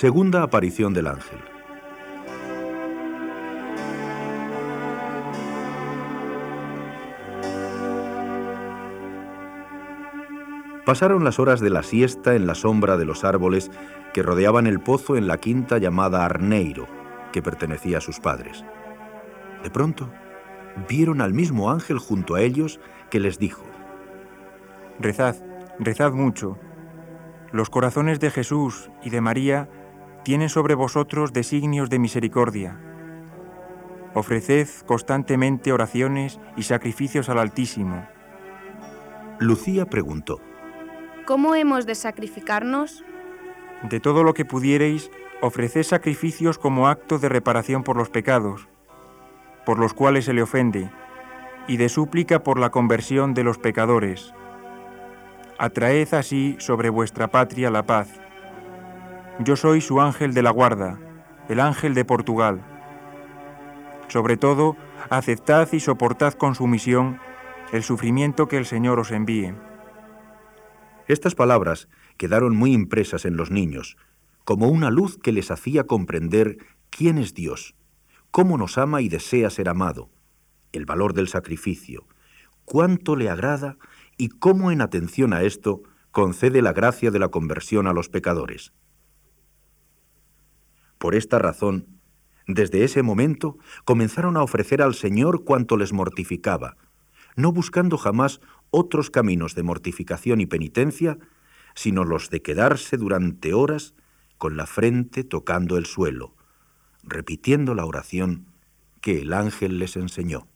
Segunda aparición del ángel. Pasaron las horas de la siesta en la sombra de los árboles que rodeaban el pozo en la quinta llamada Arneiro, que pertenecía a sus padres. De pronto, vieron al mismo ángel junto a ellos que les dijo, Rezad, rezad mucho. Los corazones de Jesús y de María tienen sobre vosotros designios de misericordia. Ofreced constantemente oraciones y sacrificios al Altísimo. Lucía preguntó, ¿Cómo hemos de sacrificarnos? De todo lo que pudiereis, ofreced sacrificios como acto de reparación por los pecados, por los cuales se le ofende, y de súplica por la conversión de los pecadores. Atraed así sobre vuestra patria la paz. Yo soy su ángel de la guarda, el ángel de Portugal. Sobre todo, aceptad y soportad con sumisión el sufrimiento que el Señor os envíe. Estas palabras quedaron muy impresas en los niños, como una luz que les hacía comprender quién es Dios, cómo nos ama y desea ser amado, el valor del sacrificio, cuánto le agrada y cómo en atención a esto concede la gracia de la conversión a los pecadores. Por esta razón, desde ese momento comenzaron a ofrecer al Señor cuanto les mortificaba, no buscando jamás otros caminos de mortificación y penitencia, sino los de quedarse durante horas con la frente tocando el suelo, repitiendo la oración que el ángel les enseñó.